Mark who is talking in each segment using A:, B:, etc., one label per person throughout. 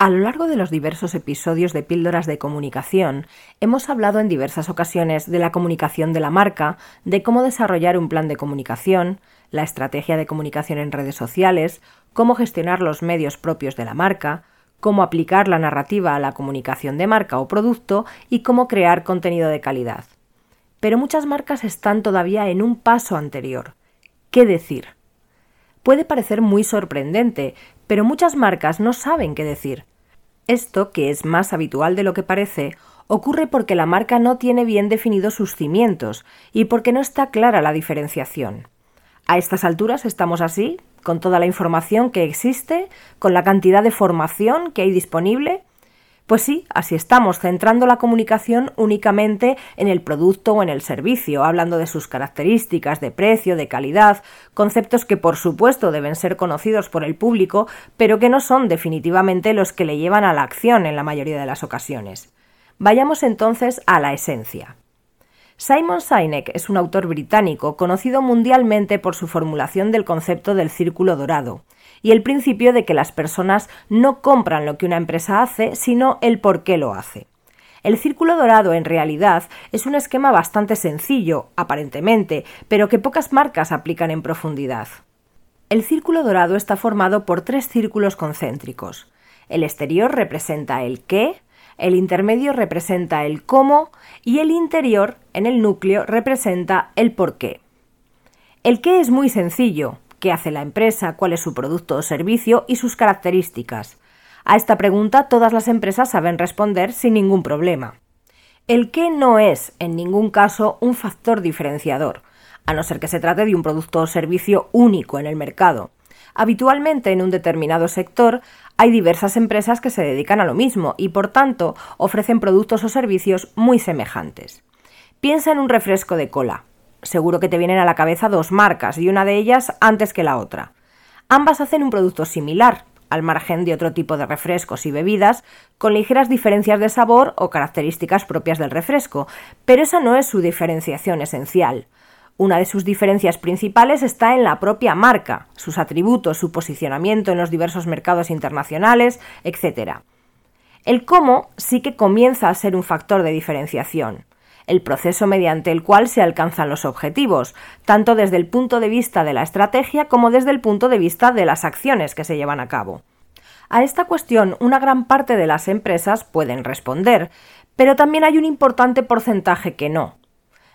A: A lo largo de los diversos episodios de Píldoras de Comunicación, hemos hablado en diversas ocasiones de la comunicación de la marca, de cómo desarrollar un plan de comunicación, la estrategia de comunicación en redes sociales, cómo gestionar los medios propios de la marca, cómo aplicar la narrativa a la comunicación de marca o producto y cómo crear contenido de calidad. Pero muchas marcas están todavía en un paso anterior. ¿Qué decir? Puede parecer muy sorprendente, pero muchas marcas no saben qué decir. Esto, que es más habitual de lo que parece, ocurre porque la marca no tiene bien definidos sus cimientos y porque no está clara la diferenciación. A estas alturas estamos así, con toda la información que existe, con la cantidad de formación que hay disponible, pues sí, así estamos, centrando la comunicación únicamente en el producto o en el servicio, hablando de sus características, de precio, de calidad, conceptos que por supuesto deben ser conocidos por el público, pero que no son definitivamente los que le llevan a la acción en la mayoría de las ocasiones. Vayamos entonces a la esencia. Simon Sinek es un autor británico conocido mundialmente por su formulación del concepto del círculo dorado, y el principio de que las personas no compran lo que una empresa hace, sino el por qué lo hace. El círculo dorado en realidad es un esquema bastante sencillo, aparentemente, pero que pocas marcas aplican en profundidad. El círculo dorado está formado por tres círculos concéntricos. El exterior representa el qué, el intermedio representa el cómo y el interior, en el núcleo, representa el por qué. El qué es muy sencillo, qué hace la empresa, cuál es su producto o servicio y sus características. A esta pregunta todas las empresas saben responder sin ningún problema. El qué no es, en ningún caso, un factor diferenciador, a no ser que se trate de un producto o servicio único en el mercado. Habitualmente en un determinado sector hay diversas empresas que se dedican a lo mismo y por tanto ofrecen productos o servicios muy semejantes. Piensa en un refresco de cola. Seguro que te vienen a la cabeza dos marcas y una de ellas antes que la otra. Ambas hacen un producto similar, al margen de otro tipo de refrescos y bebidas, con ligeras diferencias de sabor o características propias del refresco, pero esa no es su diferenciación esencial. Una de sus diferencias principales está en la propia marca, sus atributos, su posicionamiento en los diversos mercados internacionales, etc. El cómo sí que comienza a ser un factor de diferenciación el proceso mediante el cual se alcanzan los objetivos, tanto desde el punto de vista de la estrategia como desde el punto de vista de las acciones que se llevan a cabo. A esta cuestión una gran parte de las empresas pueden responder, pero también hay un importante porcentaje que no.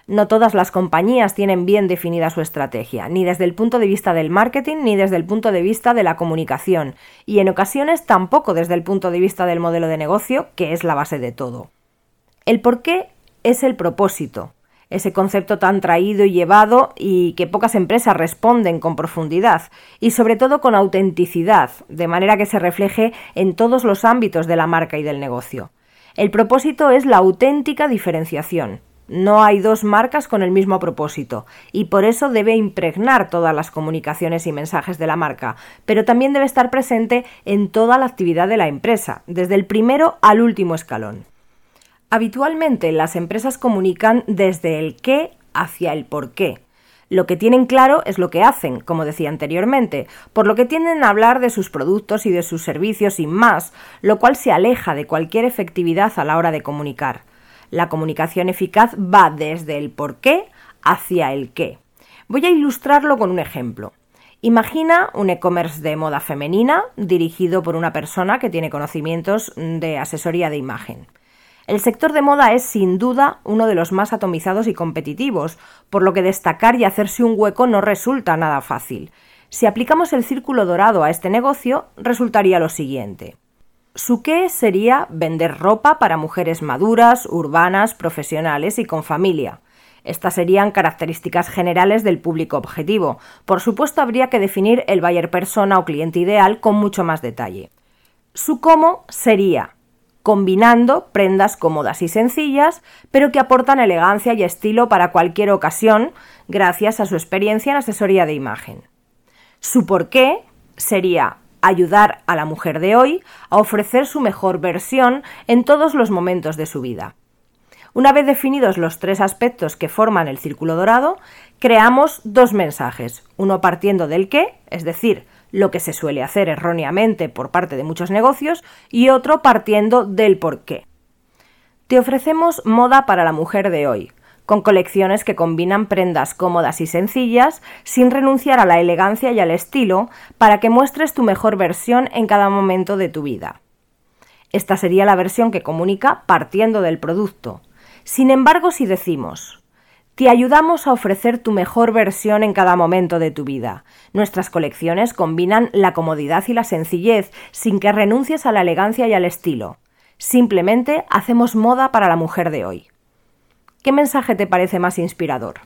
A: No todas las compañías tienen bien definida su estrategia, ni desde el punto de vista del marketing ni desde el punto de vista de la comunicación, y en ocasiones tampoco desde el punto de vista del modelo de negocio, que es la base de todo. El por qué es el propósito, ese concepto tan traído y llevado y que pocas empresas responden con profundidad y sobre todo con autenticidad, de manera que se refleje en todos los ámbitos de la marca y del negocio. El propósito es la auténtica diferenciación. No hay dos marcas con el mismo propósito y por eso debe impregnar todas las comunicaciones y mensajes de la marca, pero también debe estar presente en toda la actividad de la empresa, desde el primero al último escalón. Habitualmente las empresas comunican desde el qué hacia el por qué. Lo que tienen claro es lo que hacen, como decía anteriormente, por lo que tienden a hablar de sus productos y de sus servicios sin más, lo cual se aleja de cualquier efectividad a la hora de comunicar. La comunicación eficaz va desde el por qué hacia el qué. Voy a ilustrarlo con un ejemplo. Imagina un e-commerce de moda femenina dirigido por una persona que tiene conocimientos de asesoría de imagen. El sector de moda es sin duda uno de los más atomizados y competitivos, por lo que destacar y hacerse un hueco no resulta nada fácil. Si aplicamos el círculo dorado a este negocio, resultaría lo siguiente. Su qué sería vender ropa para mujeres maduras, urbanas, profesionales y con familia. Estas serían características generales del público objetivo. Por supuesto, habría que definir el buyer persona o cliente ideal con mucho más detalle. Su cómo sería combinando prendas cómodas y sencillas, pero que aportan elegancia y estilo para cualquier ocasión, gracias a su experiencia en asesoría de imagen. Su porqué sería ayudar a la mujer de hoy a ofrecer su mejor versión en todos los momentos de su vida. Una vez definidos los tres aspectos que forman el círculo dorado, creamos dos mensajes, uno partiendo del qué, es decir, lo que se suele hacer erróneamente por parte de muchos negocios, y otro partiendo del por qué. Te ofrecemos moda para la mujer de hoy, con colecciones que combinan prendas cómodas y sencillas, sin renunciar a la elegancia y al estilo, para que muestres tu mejor versión en cada momento de tu vida. Esta sería la versión que comunica partiendo del producto. Sin embargo, si decimos, te ayudamos a ofrecer tu mejor versión en cada momento de tu vida. Nuestras colecciones combinan la comodidad y la sencillez sin que renuncies a la elegancia y al estilo. Simplemente hacemos moda para la mujer de hoy. ¿Qué mensaje te parece más inspirador?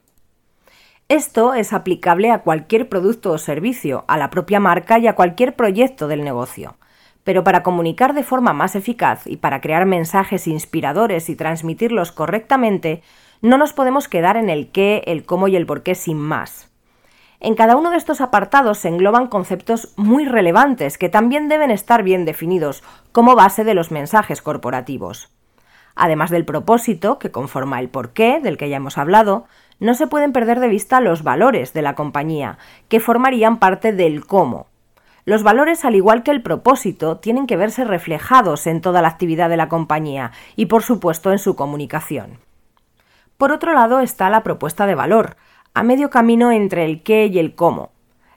A: Esto es aplicable a cualquier producto o servicio, a la propia marca y a cualquier proyecto del negocio. Pero para comunicar de forma más eficaz y para crear mensajes inspiradores y transmitirlos correctamente, no nos podemos quedar en el qué, el cómo y el por qué sin más. En cada uno de estos apartados se engloban conceptos muy relevantes que también deben estar bien definidos como base de los mensajes corporativos. Además del propósito, que conforma el porqué, del que ya hemos hablado, no se pueden perder de vista los valores de la compañía, que formarían parte del cómo. Los valores, al igual que el propósito, tienen que verse reflejados en toda la actividad de la compañía y, por supuesto, en su comunicación. Por otro lado está la propuesta de valor, a medio camino entre el qué y el cómo.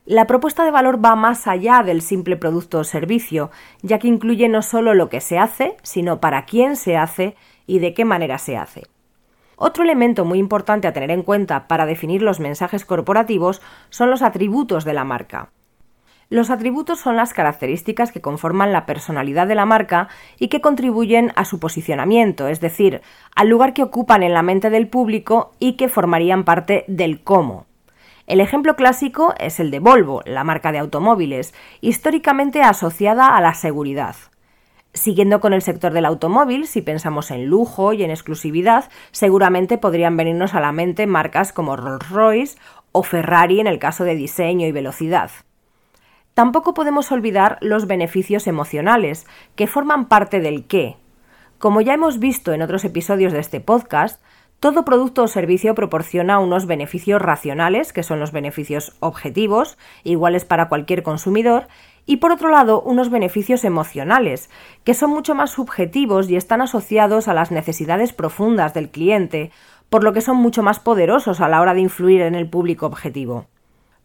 A: La propuesta de valor va más allá del simple producto o servicio, ya que incluye no solo lo que se hace, sino para quién se hace y de qué manera se hace. Otro elemento muy importante a tener en cuenta para definir los mensajes corporativos son los atributos de la marca. Los atributos son las características que conforman la personalidad de la marca y que contribuyen a su posicionamiento, es decir, al lugar que ocupan en la mente del público y que formarían parte del cómo. El ejemplo clásico es el de Volvo, la marca de automóviles, históricamente asociada a la seguridad. Siguiendo con el sector del automóvil, si pensamos en lujo y en exclusividad, seguramente podrían venirnos a la mente marcas como Rolls-Royce o Ferrari en el caso de diseño y velocidad. Tampoco podemos olvidar los beneficios emocionales, que forman parte del qué. Como ya hemos visto en otros episodios de este podcast, todo producto o servicio proporciona unos beneficios racionales, que son los beneficios objetivos, iguales para cualquier consumidor, y por otro lado unos beneficios emocionales, que son mucho más subjetivos y están asociados a las necesidades profundas del cliente, por lo que son mucho más poderosos a la hora de influir en el público objetivo.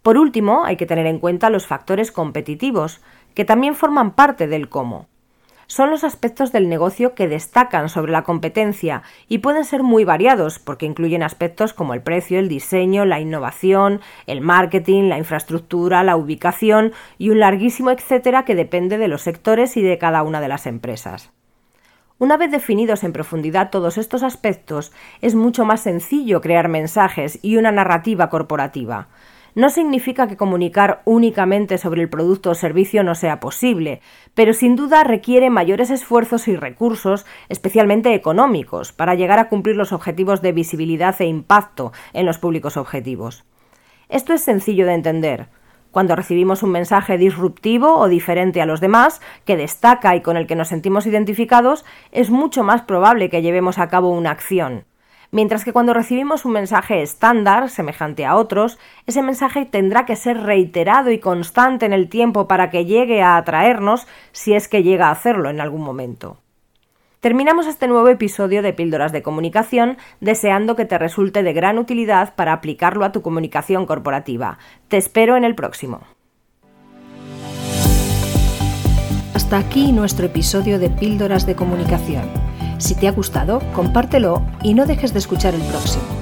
A: Por último, hay que tener en cuenta los factores competitivos, que también forman parte del cómo. Son los aspectos del negocio que destacan sobre la competencia y pueden ser muy variados porque incluyen aspectos como el precio, el diseño, la innovación, el marketing, la infraestructura, la ubicación y un larguísimo etcétera que depende de los sectores y de cada una de las empresas. Una vez definidos en profundidad todos estos aspectos, es mucho más sencillo crear mensajes y una narrativa corporativa. No significa que comunicar únicamente sobre el producto o servicio no sea posible, pero sin duda requiere mayores esfuerzos y recursos, especialmente económicos, para llegar a cumplir los objetivos de visibilidad e impacto en los públicos objetivos. Esto es sencillo de entender. Cuando recibimos un mensaje disruptivo o diferente a los demás, que destaca y con el que nos sentimos identificados, es mucho más probable que llevemos a cabo una acción mientras que cuando recibimos un mensaje estándar, semejante a otros, ese mensaje tendrá que ser reiterado y constante en el tiempo para que llegue a atraernos si es que llega a hacerlo en algún momento. Terminamos este nuevo episodio de Píldoras de Comunicación deseando que te resulte de gran utilidad para aplicarlo a tu comunicación corporativa. Te espero en el próximo.
B: Hasta aquí nuestro episodio de Píldoras de Comunicación. Si te ha gustado, compártelo y no dejes de escuchar el próximo.